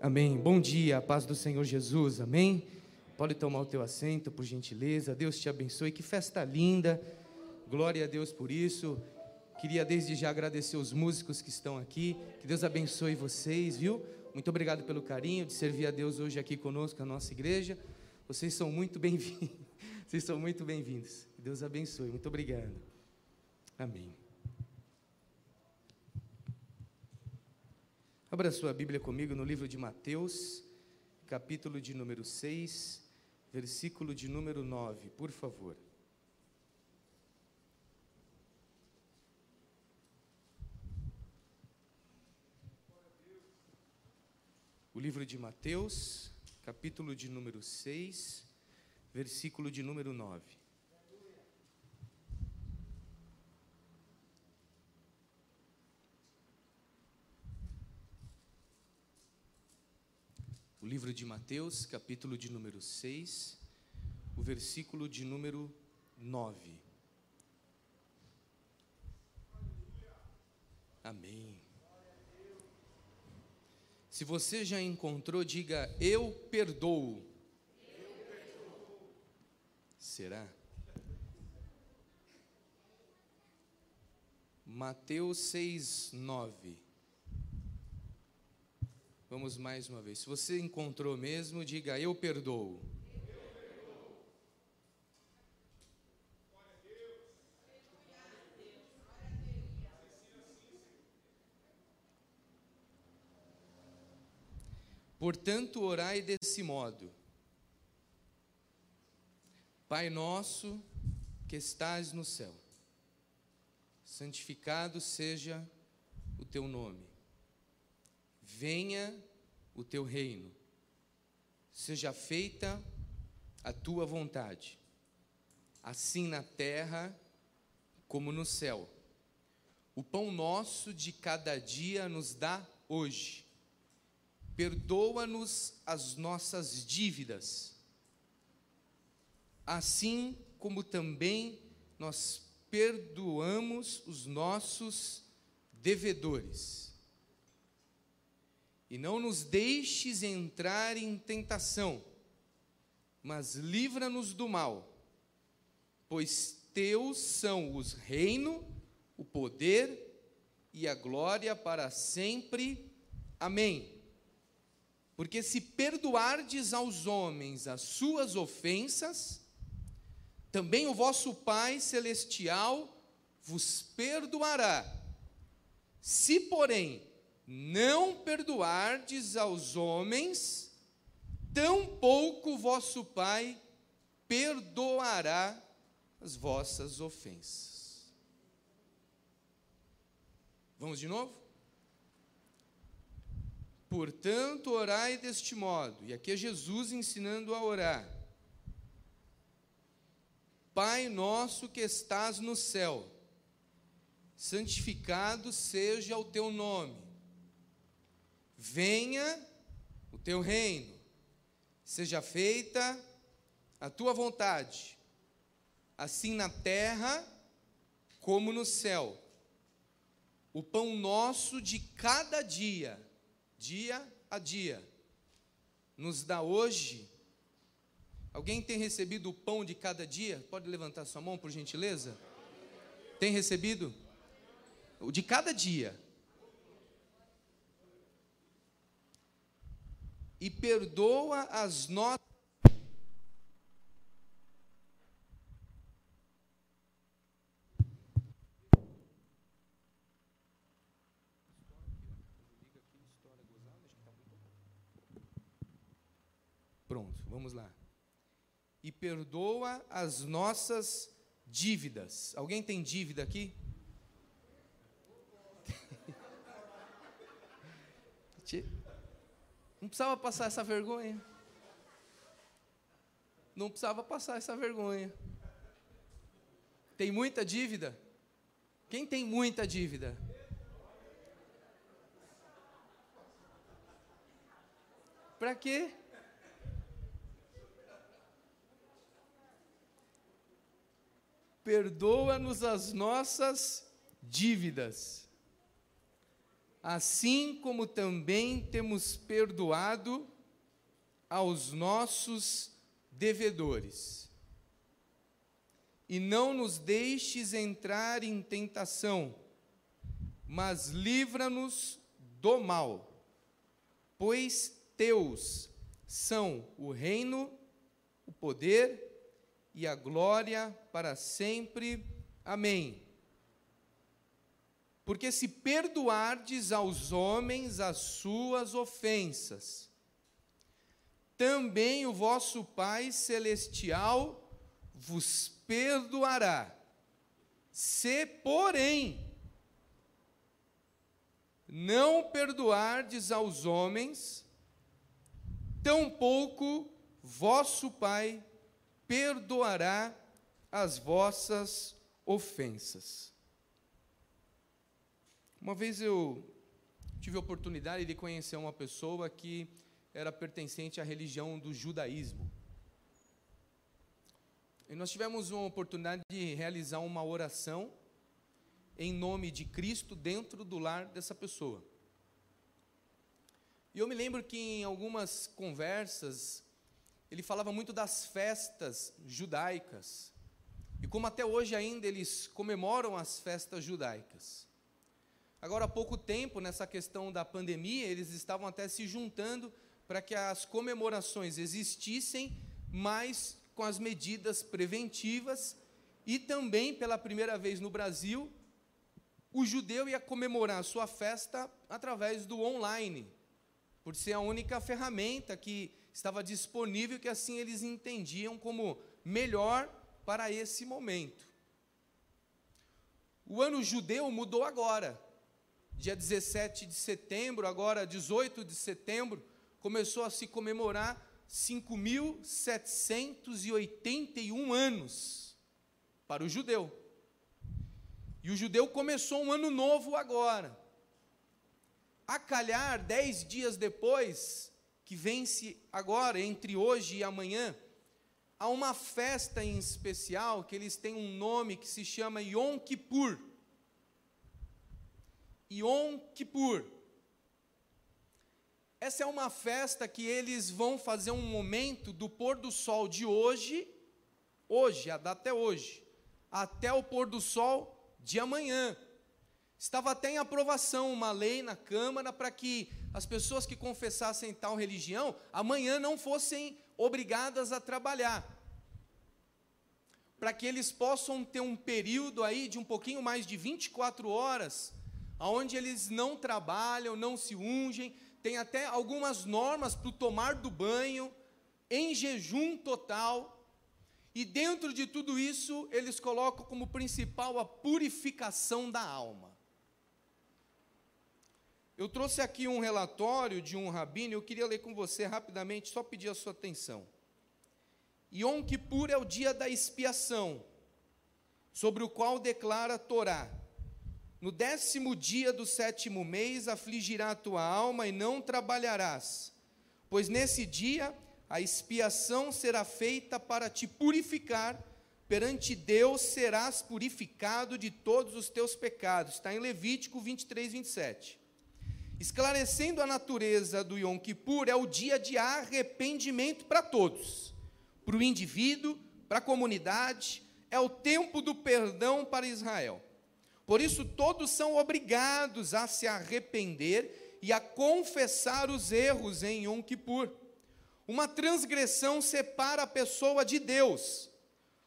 Amém. Bom dia, a paz do Senhor Jesus. Amém. Pode tomar o teu assento, por gentileza. Deus te abençoe. Que festa linda. Glória a Deus por isso. Queria desde já agradecer os músicos que estão aqui. Que Deus abençoe vocês, viu? Muito obrigado pelo carinho de servir a Deus hoje aqui conosco, na nossa igreja. Vocês são muito bem-vindos. Vocês são muito bem-vindos. Deus abençoe. Muito obrigado. Amém. Abra sua Bíblia comigo no livro de Mateus, capítulo de número 6, versículo de número 9, por favor. O livro de Mateus, capítulo de número 6, versículo de número 9. Livro de Mateus, capítulo de número 6, o versículo de número 9. Amém. Se você já encontrou, diga: Eu perdoo. Eu perdoo. Será? Mateus 6, 9. Vamos mais uma vez. Se você encontrou mesmo, diga: Eu perdoo. Portanto, orai desse modo: Pai nosso que estás no céu, santificado seja o teu nome venha o teu reino, seja feita a tua vontade, assim na terra como no céu. O pão nosso de cada dia nos dá hoje. Perdoa-nos as nossas dívidas, assim como também nós perdoamos os nossos devedores e não nos deixes entrar em tentação, mas livra-nos do mal, pois teus são os reino, o poder e a glória para sempre. Amém. Porque se perdoardes aos homens as suas ofensas, também o vosso Pai celestial vos perdoará. Se, porém, não perdoardes aos homens, tampouco vosso Pai perdoará as vossas ofensas. Vamos de novo? Portanto, orai deste modo, e aqui é Jesus ensinando a orar. Pai nosso que estás no céu, santificado seja o teu nome Venha o teu reino, seja feita a tua vontade, assim na terra como no céu. O pão nosso de cada dia, dia a dia, nos dá hoje. Alguém tem recebido o pão de cada dia? Pode levantar sua mão, por gentileza? Tem recebido? O de cada dia. E perdoa as nossas. Pronto, vamos lá. E perdoa as nossas dívidas. Alguém tem dívida aqui? Não precisava passar essa vergonha. Não precisava passar essa vergonha. Tem muita dívida? Quem tem muita dívida? Para quê? Perdoa-nos as nossas dívidas assim como também temos perdoado aos nossos devedores. E não nos deixes entrar em tentação, mas livra-nos do mal, pois teus são o reino, o poder e a glória para sempre. Amém. Porque se perdoardes aos homens as suas ofensas, também o vosso Pai celestial vos perdoará. Se, porém, não perdoardes aos homens, tampouco vosso Pai perdoará as vossas ofensas. Uma vez eu tive a oportunidade de conhecer uma pessoa que era pertencente à religião do judaísmo. E nós tivemos uma oportunidade de realizar uma oração em nome de Cristo dentro do lar dessa pessoa. E eu me lembro que em algumas conversas ele falava muito das festas judaicas. E como até hoje ainda eles comemoram as festas judaicas. Agora há pouco tempo, nessa questão da pandemia, eles estavam até se juntando para que as comemorações existissem, mas com as medidas preventivas e também pela primeira vez no Brasil, o judeu ia comemorar a sua festa através do online, por ser a única ferramenta que estava disponível, que assim eles entendiam como melhor para esse momento. O ano judeu mudou agora. Dia 17 de setembro, agora 18 de setembro, começou a se comemorar 5.781 anos para o judeu. E o judeu começou um ano novo agora. A calhar, dez dias depois, que vence agora, entre hoje e amanhã, há uma festa em especial que eles têm um nome que se chama Yom Kippur. Yom Kippur. Essa é uma festa que eles vão fazer um momento do pôr do sol de hoje, hoje, a data é hoje, até o pôr do sol de amanhã. Estava até em aprovação uma lei na Câmara para que as pessoas que confessassem tal religião amanhã não fossem obrigadas a trabalhar. Para que eles possam ter um período aí de um pouquinho mais de 24 horas, onde eles não trabalham, não se ungem, tem até algumas normas para o tomar do banho, em jejum total. E dentro de tudo isso, eles colocam como principal a purificação da alma. Eu trouxe aqui um relatório de um rabino, eu queria ler com você rapidamente, só pedir a sua atenção. Yom Kippur é o dia da expiação, sobre o qual declara a Torá: no décimo dia do sétimo mês afligirá a tua alma e não trabalharás, pois nesse dia a expiação será feita para te purificar, perante Deus serás purificado de todos os teus pecados. Está em Levítico 23, 27. Esclarecendo a natureza do Yom Kippur, é o dia de arrependimento para todos, para o indivíduo, para a comunidade, é o tempo do perdão para Israel. Por isso, todos são obrigados a se arrepender e a confessar os erros em Yom Kippur. Uma transgressão separa a pessoa de Deus.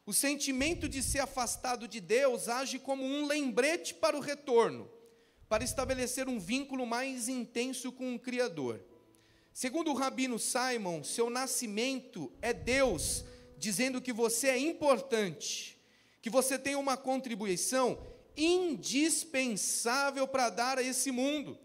O sentimento de ser afastado de Deus age como um lembrete para o retorno, para estabelecer um vínculo mais intenso com o Criador. Segundo o rabino Simon, seu nascimento é Deus dizendo que você é importante, que você tem uma contribuição indispensável para dar a esse mundo.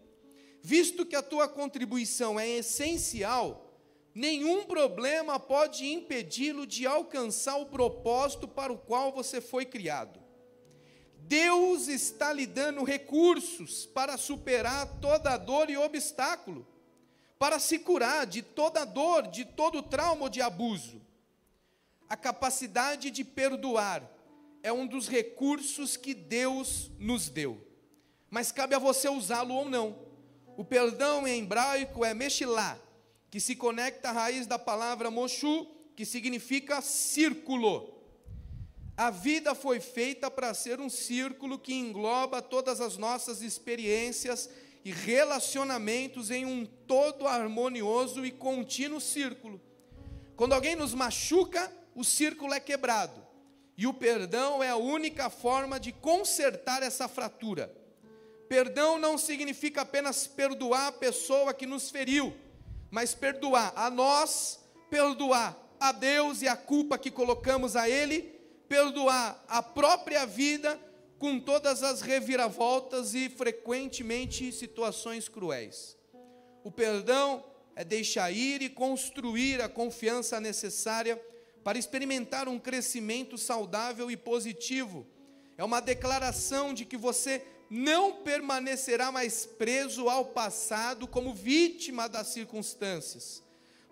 Visto que a tua contribuição é essencial, nenhum problema pode impedi-lo de alcançar o propósito para o qual você foi criado. Deus está lhe dando recursos para superar toda dor e obstáculo, para se curar de toda dor, de todo trauma de abuso. A capacidade de perdoar é um dos recursos que Deus nos deu. Mas cabe a você usá-lo ou não. O perdão em hebraico é meshilá, que se conecta à raiz da palavra moshu, que significa círculo. A vida foi feita para ser um círculo que engloba todas as nossas experiências e relacionamentos em um todo harmonioso e contínuo círculo. Quando alguém nos machuca, o círculo é quebrado. E o perdão é a única forma de consertar essa fratura. Perdão não significa apenas perdoar a pessoa que nos feriu, mas perdoar a nós, perdoar a Deus e a culpa que colocamos a Ele, perdoar a própria vida com todas as reviravoltas e frequentemente situações cruéis. O perdão é deixar ir e construir a confiança necessária para experimentar um crescimento saudável e positivo. É uma declaração de que você não permanecerá mais preso ao passado como vítima das circunstâncias,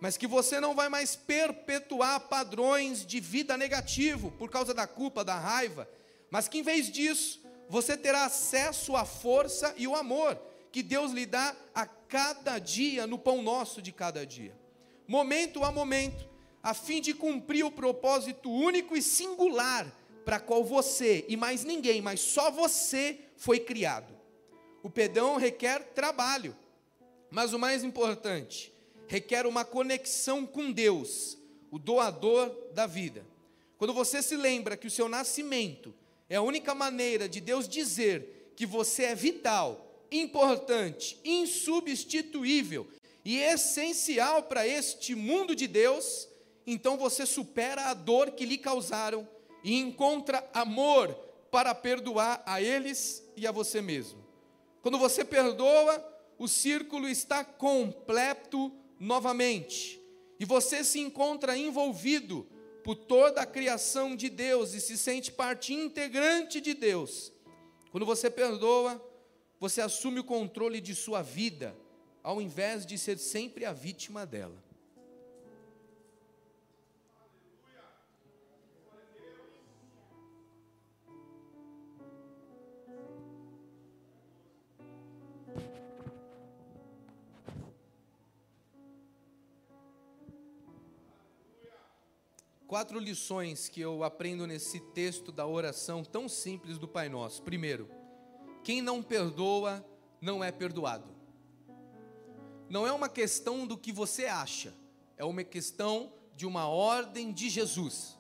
mas que você não vai mais perpetuar padrões de vida negativo por causa da culpa, da raiva, mas que em vez disso, você terá acesso à força e o amor que Deus lhe dá a cada dia no pão nosso de cada dia. Momento a momento, a fim de cumprir o propósito único e singular para qual você e mais ninguém, mas só você foi criado. O perdão requer trabalho, mas o mais importante, requer uma conexão com Deus, o doador da vida. Quando você se lembra que o seu nascimento é a única maneira de Deus dizer que você é vital, importante, insubstituível e essencial para este mundo de Deus, então você supera a dor que lhe causaram e encontra amor para perdoar a eles e a você mesmo. Quando você perdoa, o círculo está completo novamente e você se encontra envolvido por toda a criação de Deus e se sente parte integrante de Deus. Quando você perdoa, você assume o controle de sua vida, ao invés de ser sempre a vítima dela. Quatro lições que eu aprendo nesse texto da oração tão simples do Pai Nosso. Primeiro, quem não perdoa não é perdoado. Não é uma questão do que você acha, é uma questão de uma ordem de Jesus.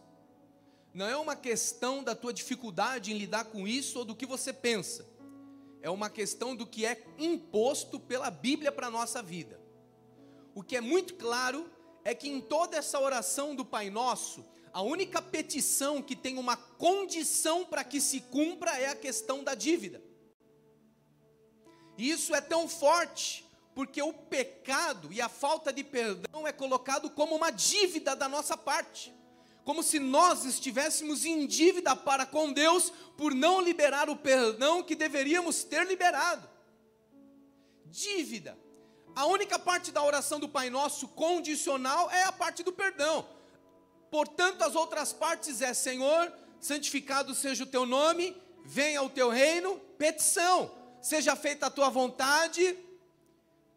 Não é uma questão da tua dificuldade em lidar com isso ou do que você pensa. É uma questão do que é imposto pela Bíblia para a nossa vida. O que é muito claro é que em toda essa oração do Pai Nosso, a única petição que tem uma condição para que se cumpra é a questão da dívida. E isso é tão forte, porque o pecado e a falta de perdão é colocado como uma dívida da nossa parte. Como se nós estivéssemos em dívida para com Deus por não liberar o perdão que deveríamos ter liberado. Dívida. A única parte da oração do Pai Nosso condicional é a parte do perdão. Portanto, as outras partes é: Senhor, santificado seja o teu nome, venha o teu reino, petição, seja feita a tua vontade,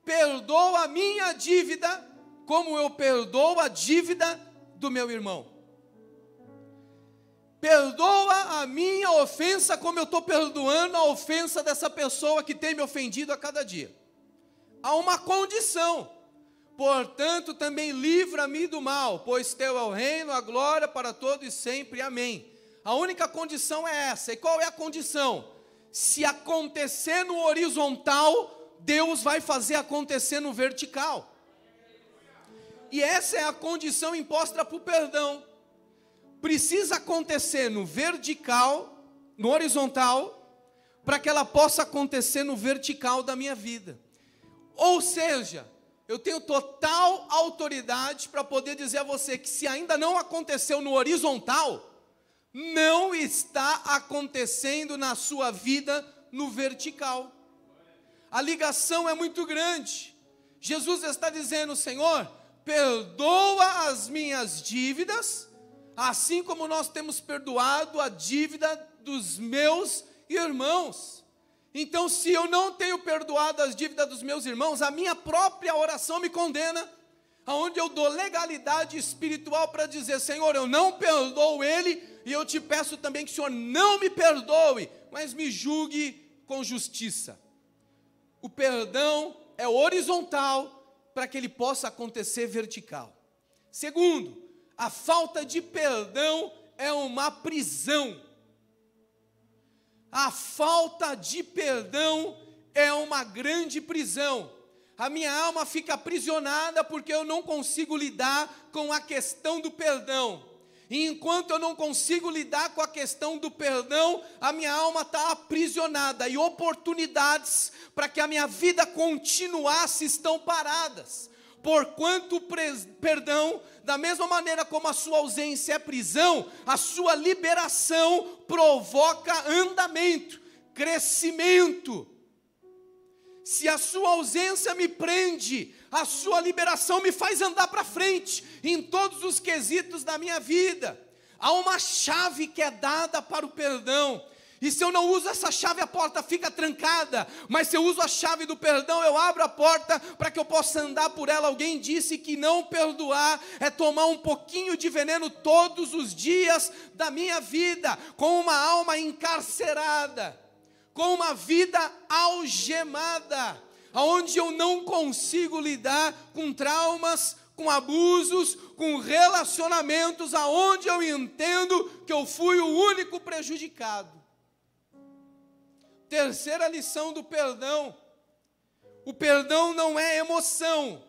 perdoa a minha dívida, como eu perdoo a dívida do meu irmão. Perdoa a minha ofensa, como eu estou perdoando a ofensa dessa pessoa que tem me ofendido a cada dia há uma condição. Portanto, também livra-me do mal, pois teu é o reino, a glória para todo e sempre. Amém. A única condição é essa. E qual é a condição? Se acontecer no horizontal, Deus vai fazer acontecer no vertical. E essa é a condição imposta para o perdão. Precisa acontecer no vertical, no horizontal, para que ela possa acontecer no vertical da minha vida. Ou seja, eu tenho total autoridade para poder dizer a você que se ainda não aconteceu no horizontal, não está acontecendo na sua vida no vertical. A ligação é muito grande. Jesus está dizendo, Senhor, perdoa as minhas dívidas, assim como nós temos perdoado a dívida dos meus irmãos. Então, se eu não tenho perdoado as dívidas dos meus irmãos, a minha própria oração me condena, aonde eu dou legalidade espiritual para dizer: Senhor, eu não perdoo ele, e eu te peço também que o Senhor não me perdoe, mas me julgue com justiça. O perdão é horizontal para que ele possa acontecer vertical. Segundo, a falta de perdão é uma prisão. A falta de perdão é uma grande prisão. A minha alma fica aprisionada porque eu não consigo lidar com a questão do perdão. E enquanto eu não consigo lidar com a questão do perdão, a minha alma está aprisionada e oportunidades para que a minha vida continuasse estão paradas. Porquanto o perdão, da mesma maneira como a sua ausência é prisão, a sua liberação provoca andamento, crescimento. Se a sua ausência me prende, a sua liberação me faz andar para frente em todos os quesitos da minha vida. Há uma chave que é dada para o perdão. E se eu não uso essa chave, a porta fica trancada. Mas se eu uso a chave do perdão, eu abro a porta para que eu possa andar por ela. Alguém disse que não perdoar é tomar um pouquinho de veneno todos os dias da minha vida, com uma alma encarcerada, com uma vida algemada aonde eu não consigo lidar com traumas, com abusos, com relacionamentos, aonde eu entendo que eu fui o único prejudicado. Terceira lição do perdão: o perdão não é emoção,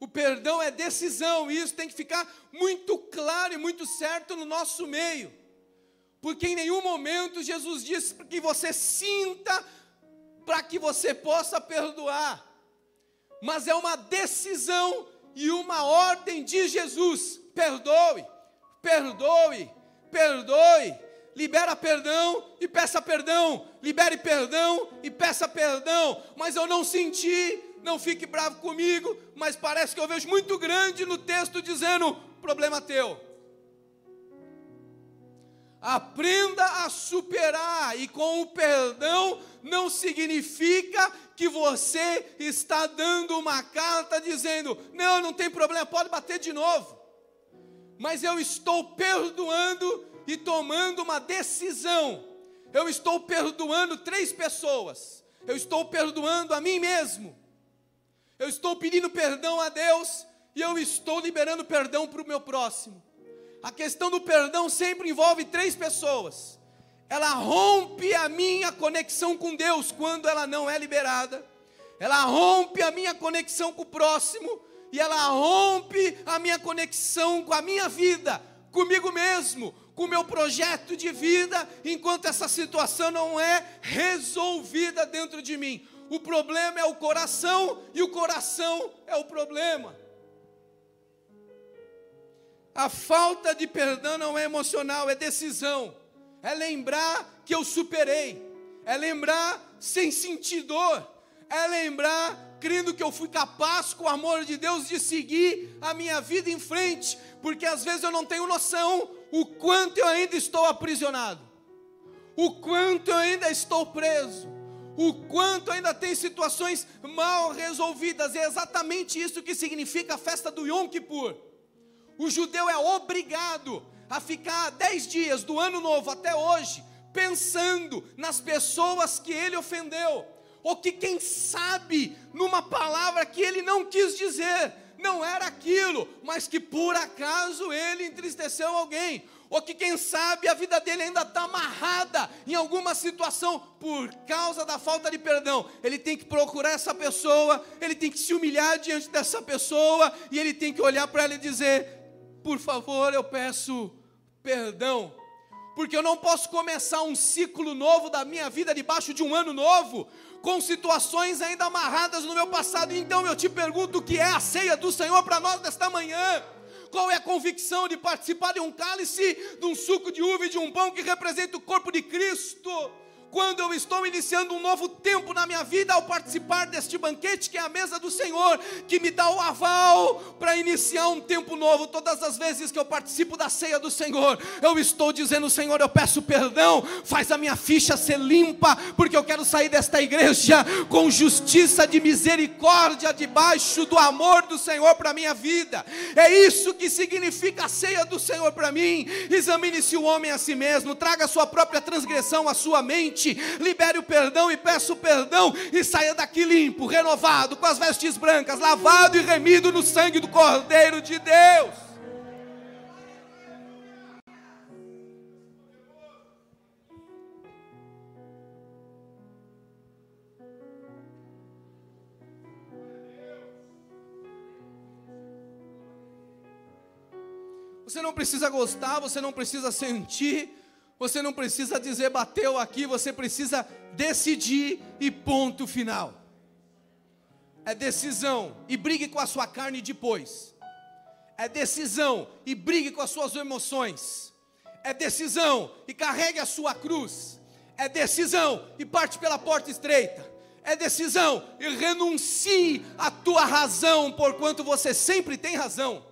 o perdão é decisão, e isso tem que ficar muito claro e muito certo no nosso meio, porque em nenhum momento Jesus disse que você sinta para que você possa perdoar. Mas é uma decisão e uma ordem de Jesus: perdoe, perdoe, perdoe. Libera perdão e peça perdão. Libere perdão e peça perdão. Mas eu não senti, não fique bravo comigo, mas parece que eu vejo muito grande no texto dizendo: problema teu. Aprenda a superar, e com o perdão não significa que você está dando uma carta dizendo: não, não tem problema, pode bater de novo. Mas eu estou perdoando e tomando uma decisão. Eu estou perdoando três pessoas. Eu estou perdoando a mim mesmo. Eu estou pedindo perdão a Deus e eu estou liberando perdão para o meu próximo. A questão do perdão sempre envolve três pessoas ela rompe a minha conexão com Deus quando ela não é liberada, ela rompe a minha conexão com o próximo, e ela rompe a minha conexão com a minha vida, comigo mesmo, com o meu projeto de vida, enquanto essa situação não é resolvida dentro de mim. O problema é o coração e o coração é o problema. A falta de perdão não é emocional, é decisão é lembrar que eu superei, é lembrar sem sentir dor, é lembrar crendo que eu fui capaz, com o amor de Deus, de seguir a minha vida em frente, porque às vezes eu não tenho noção o quanto eu ainda estou aprisionado, o quanto eu ainda estou preso, o quanto ainda tem situações mal resolvidas, é exatamente isso que significa a festa do Yom Kippur. O judeu é obrigado a ficar dez dias do ano novo até hoje, pensando nas pessoas que ele ofendeu, ou que, quem sabe, numa palavra que ele não quis dizer, não era aquilo, mas que por acaso ele entristeceu alguém, ou que quem sabe a vida dele ainda está amarrada em alguma situação por causa da falta de perdão. Ele tem que procurar essa pessoa, ele tem que se humilhar diante dessa pessoa e ele tem que olhar para ela e dizer: Por favor, eu peço perdão, porque eu não posso começar um ciclo novo da minha vida debaixo de um ano novo, com situações ainda amarradas no meu passado. Então eu te pergunto o que é a ceia do Senhor para nós desta manhã. Qual é a convicção de participar de um cálice, de um suco de uva e de um pão que representa o corpo de Cristo? Quando eu estou iniciando um novo tempo na minha vida ao participar deste banquete que é a mesa do Senhor, que me dá o aval para iniciar um tempo novo. Todas as vezes que eu participo da ceia do Senhor, eu estou dizendo: Senhor, eu peço perdão, faz a minha ficha ser limpa, porque eu quero sair desta igreja com justiça de misericórdia debaixo do amor do Senhor para a minha vida. É isso que significa a ceia do Senhor para mim. Examine-se o homem a si mesmo, traga a sua própria transgressão à sua mente libere o perdão e peça o perdão e saia daqui limpo, renovado, com as vestes brancas, lavado e remido no sangue do Cordeiro de Deus. Você não precisa gostar, você não precisa sentir, você não precisa dizer bateu aqui, você precisa decidir e ponto final. É decisão e brigue com a sua carne depois. É decisão e brigue com as suas emoções. É decisão e carregue a sua cruz. É decisão e parte pela porta estreita. É decisão e renuncie a tua razão, porquanto você sempre tem razão.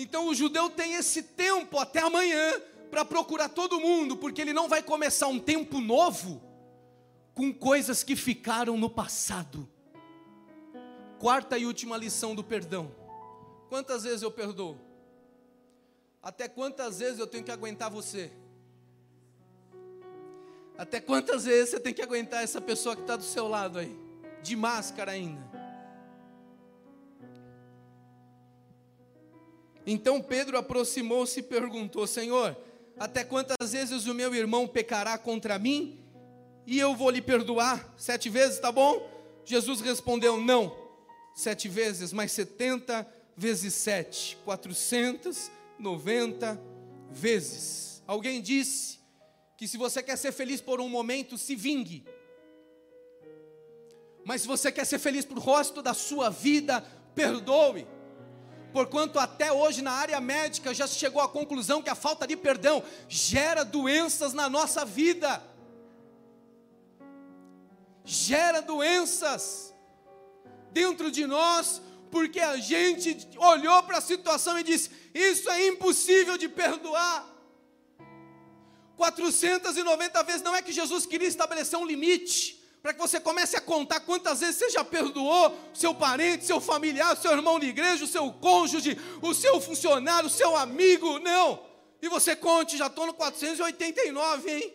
Então o judeu tem esse tempo até amanhã para procurar todo mundo, porque ele não vai começar um tempo novo com coisas que ficaram no passado. Quarta e última lição do perdão. Quantas vezes eu perdoo? Até quantas vezes eu tenho que aguentar você? Até quantas vezes você tem que aguentar essa pessoa que está do seu lado aí? De máscara ainda. Então Pedro aproximou-se e perguntou: Senhor, até quantas vezes o meu irmão pecará contra mim e eu vou lhe perdoar? Sete vezes, tá bom? Jesus respondeu: Não, sete vezes, mas setenta vezes sete, quatrocentas noventa vezes. Alguém disse que se você quer ser feliz por um momento, se vingue. Mas se você quer ser feliz por o resto da sua vida, perdoe porquanto até hoje na área médica já se chegou à conclusão que a falta de perdão gera doenças na nossa vida. Gera doenças dentro de nós, porque a gente olhou para a situação e disse: Isso é impossível de perdoar. 490 vezes, não é que Jesus queria estabelecer um limite, para que você comece a contar quantas vezes você já perdoou seu parente, seu familiar, seu irmão de igreja, o seu cônjuge, o seu funcionário, o seu amigo. Não. E você conte, já estou no 489, hein?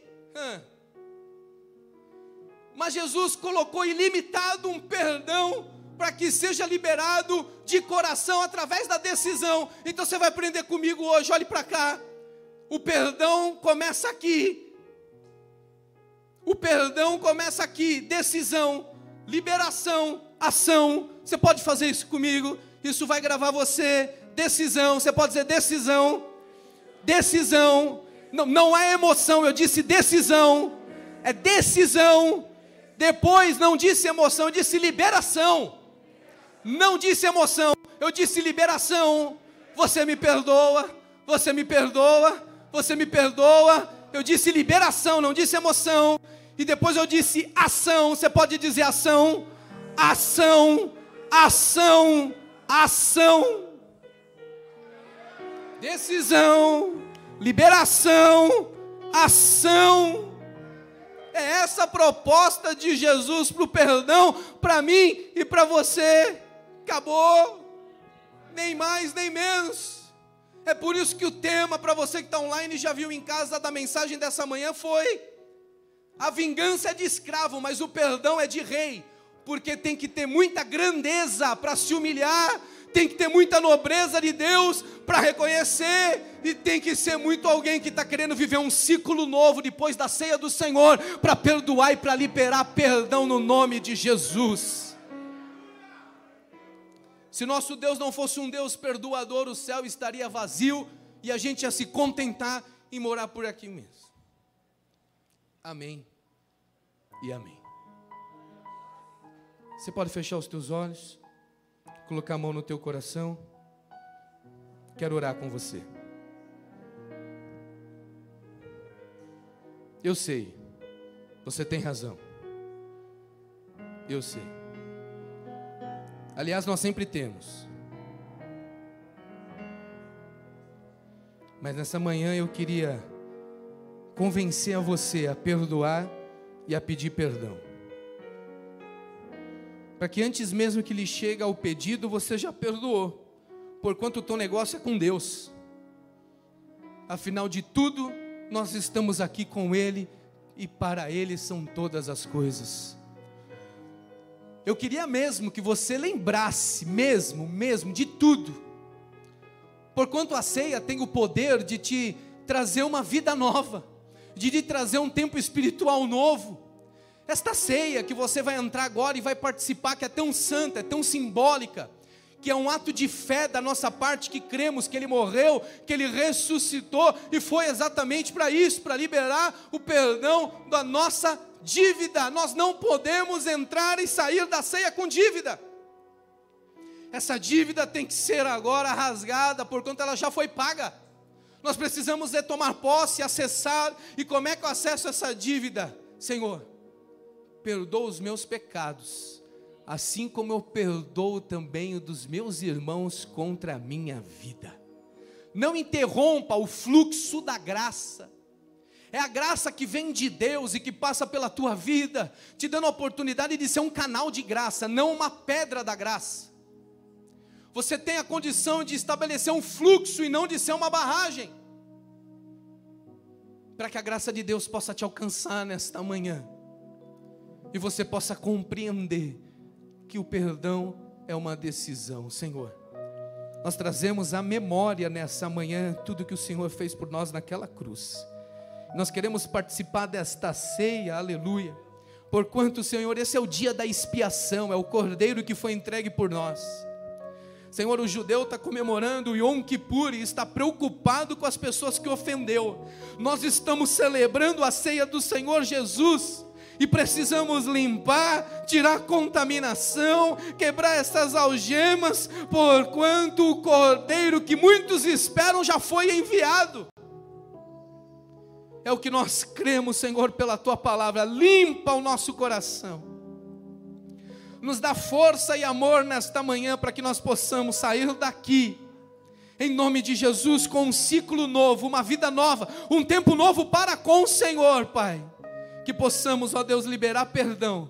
Mas Jesus colocou ilimitado um perdão para que seja liberado de coração através da decisão. Então você vai aprender comigo hoje, olhe para cá. O perdão começa aqui, o perdão começa aqui, decisão, liberação, ação. Você pode fazer isso comigo? Isso vai gravar você. Decisão, você pode dizer decisão. Decisão. Não, não é emoção, eu disse decisão. É decisão. Depois não disse emoção, eu disse liberação. Não disse emoção, eu disse liberação. Você me perdoa, você me perdoa, você me perdoa. Eu disse liberação, não disse emoção. E depois eu disse ação. Você pode dizer ação, ação, ação, ação. Decisão, liberação, ação. É essa a proposta de Jesus para o perdão, para mim e para você. Acabou. Nem mais, nem menos. É por isso que o tema, para você que está online e já viu em casa da mensagem dessa manhã, foi a vingança é de escravo, mas o perdão é de rei, porque tem que ter muita grandeza para se humilhar, tem que ter muita nobreza de Deus para reconhecer, e tem que ser muito alguém que está querendo viver um ciclo novo depois da ceia do Senhor, para perdoar e para liberar perdão no nome de Jesus. Se nosso Deus não fosse um Deus perdoador, o céu estaria vazio e a gente ia se contentar em morar por aqui mesmo. Amém e amém. Você pode fechar os teus olhos, colocar a mão no teu coração. quero orar com você. Eu sei, você tem razão. Eu sei. Aliás, nós sempre temos. Mas nessa manhã eu queria convencer a você a perdoar e a pedir perdão. Para que antes mesmo que lhe chegue o pedido, você já perdoou, porquanto o teu negócio é com Deus. Afinal de tudo, nós estamos aqui com Ele e para Ele são todas as coisas. Eu queria mesmo que você lembrasse, mesmo, mesmo, de tudo. Porquanto a ceia tem o poder de te trazer uma vida nova, de te trazer um tempo espiritual novo. Esta ceia que você vai entrar agora e vai participar, que é tão santa, é tão simbólica, que é um ato de fé da nossa parte que cremos que ele morreu, que ele ressuscitou e foi exatamente para isso, para liberar o perdão da nossa dívida. Nós não podemos entrar e sair da ceia com dívida. Essa dívida tem que ser agora rasgada, porquanto ela já foi paga. Nós precisamos de tomar posse, acessar. E como é que eu acesso essa dívida? Senhor, perdoa os meus pecados assim como eu perdoo também o dos meus irmãos contra a minha vida. Não interrompa o fluxo da graça. É a graça que vem de Deus e que passa pela tua vida, te dando a oportunidade de ser um canal de graça, não uma pedra da graça. Você tem a condição de estabelecer um fluxo e não de ser uma barragem. Para que a graça de Deus possa te alcançar nesta manhã e você possa compreender que o perdão é uma decisão, Senhor. Nós trazemos à memória nessa manhã tudo que o Senhor fez por nós naquela cruz. Nós queremos participar desta ceia, aleluia. Porquanto, Senhor, esse é o dia da expiação, é o cordeiro que foi entregue por nós. Senhor, o judeu está comemorando Yom Kippur e está preocupado com as pessoas que ofendeu. Nós estamos celebrando a ceia do Senhor Jesus e precisamos limpar, tirar contaminação, quebrar essas algemas, porquanto o cordeiro que muitos esperam já foi enviado. É o que nós cremos, Senhor, pela tua palavra. Limpa o nosso coração. Nos dá força e amor nesta manhã para que nós possamos sair daqui em nome de Jesus, com um ciclo novo, uma vida nova, um tempo novo para com o Senhor, Pai que possamos, ó Deus, liberar perdão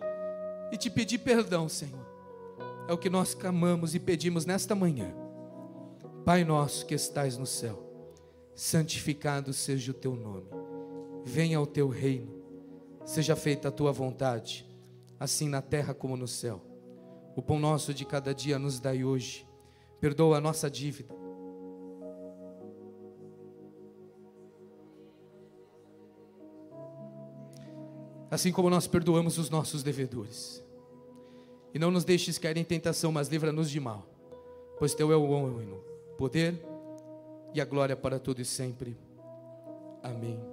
e te pedir perdão, Senhor. É o que nós clamamos e pedimos nesta manhã. Pai nosso que estais no céu, santificado seja o teu nome. Venha o teu reino. Seja feita a tua vontade, assim na terra como no céu. O pão nosso de cada dia nos dai hoje. Perdoa a nossa dívida assim como nós perdoamos os nossos devedores. E não nos deixes cair em tentação, mas livra-nos de mal, pois teu é o poder e a glória para todo e sempre. Amém.